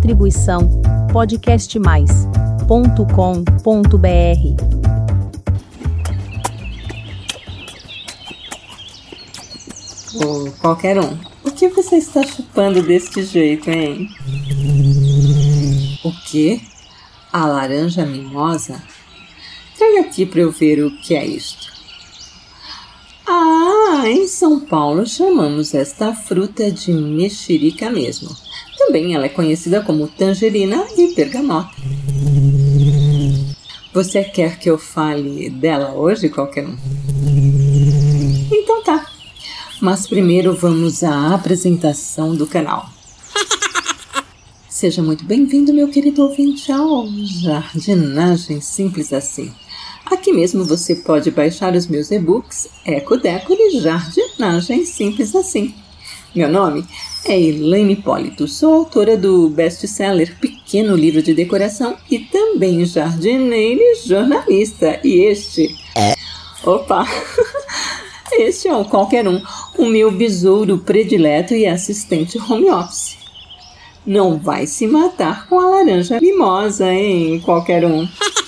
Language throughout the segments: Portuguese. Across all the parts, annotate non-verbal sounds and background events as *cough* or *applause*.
Distribuição podcastmais.com.br. Ou qualquer um. O que você está chupando deste jeito, hein? O quê? A laranja mimosa? Traga aqui para eu ver o que é isto. Ah, em São Paulo chamamos esta fruta de mexerica mesmo. Também ela é conhecida como tangerina e bergamota. Você quer que eu fale dela hoje, qualquer um? Então tá. Mas primeiro vamos à apresentação do canal. *laughs* Seja muito bem-vindo, meu querido ouvinte, ao Jardinagem Simples Assim. Aqui mesmo você pode baixar os meus e-books Eco Deco e Jardinagem Simples Assim. Meu nome é Elaine Hipólito, sou autora do best-seller Pequeno Livro de Decoração e também jardineira e jornalista. E este é. Opa! *laughs* Este é o qualquer um, o meu besouro predileto e assistente home office. Não vai se matar com a laranja mimosa, hein, qualquer um. *laughs*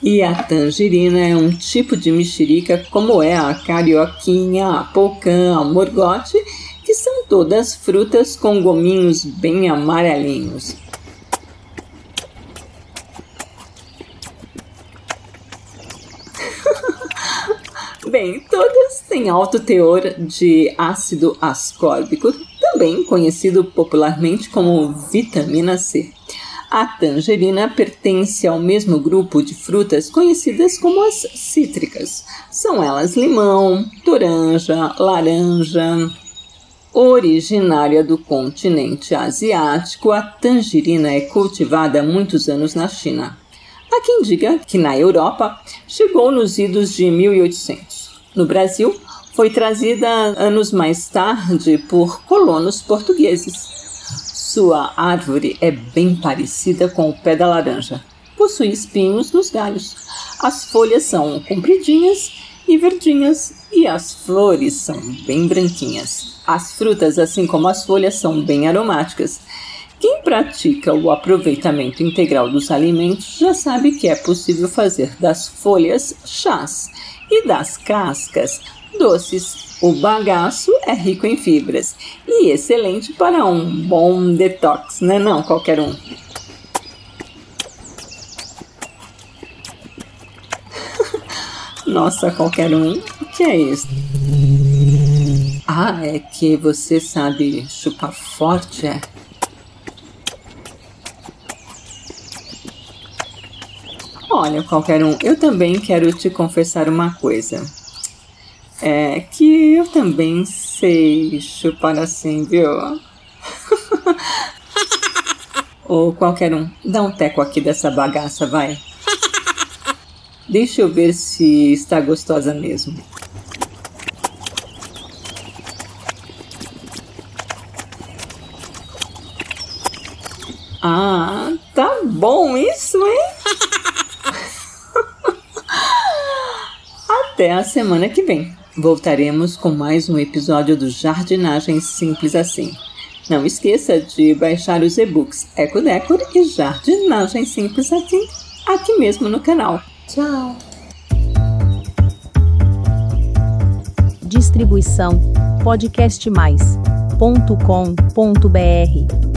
E a tangerina é um tipo de mexerica, como é a carioquinha, a pocã, a morgote, que são todas frutas com gominhos bem amarelinhos. *laughs* Bem, todas têm alto teor de ácido ascórbico, também conhecido popularmente como vitamina C. A tangerina pertence ao mesmo grupo de frutas conhecidas como as cítricas. São elas limão, toranja, laranja. Originária do continente asiático, a tangerina é cultivada há muitos anos na China. Há quem diga que na Europa chegou nos idos de 1800. No Brasil, foi trazida anos mais tarde por colonos portugueses. Sua árvore é bem parecida com o pé da laranja. Possui espinhos nos galhos. As folhas são compridinhas e verdinhas e as flores são bem branquinhas. As frutas, assim como as folhas, são bem aromáticas. Quem pratica o aproveitamento integral dos alimentos já sabe que é possível fazer das folhas chás e das cascas doces. O bagaço é rico em fibras e excelente para um bom detox, né? Não, qualquer um. *laughs* Nossa, qualquer um. O que é isso? Ah, é que você sabe chupar forte, é? Olha, qualquer um, eu também quero te confessar uma coisa é que eu também sei chupar assim, viu? *laughs* Ou qualquer um, dá um teco aqui dessa bagaça, vai. Deixa eu ver se está gostosa mesmo. Ah, tá bom isso, hein? Até a semana que vem. Voltaremos com mais um episódio do Jardinagem Simples Assim. Não esqueça de baixar os e-books Eco Decor e Jardinagem Simples Assim aqui mesmo no canal. Tchau! Distribuição podcastmais.com.br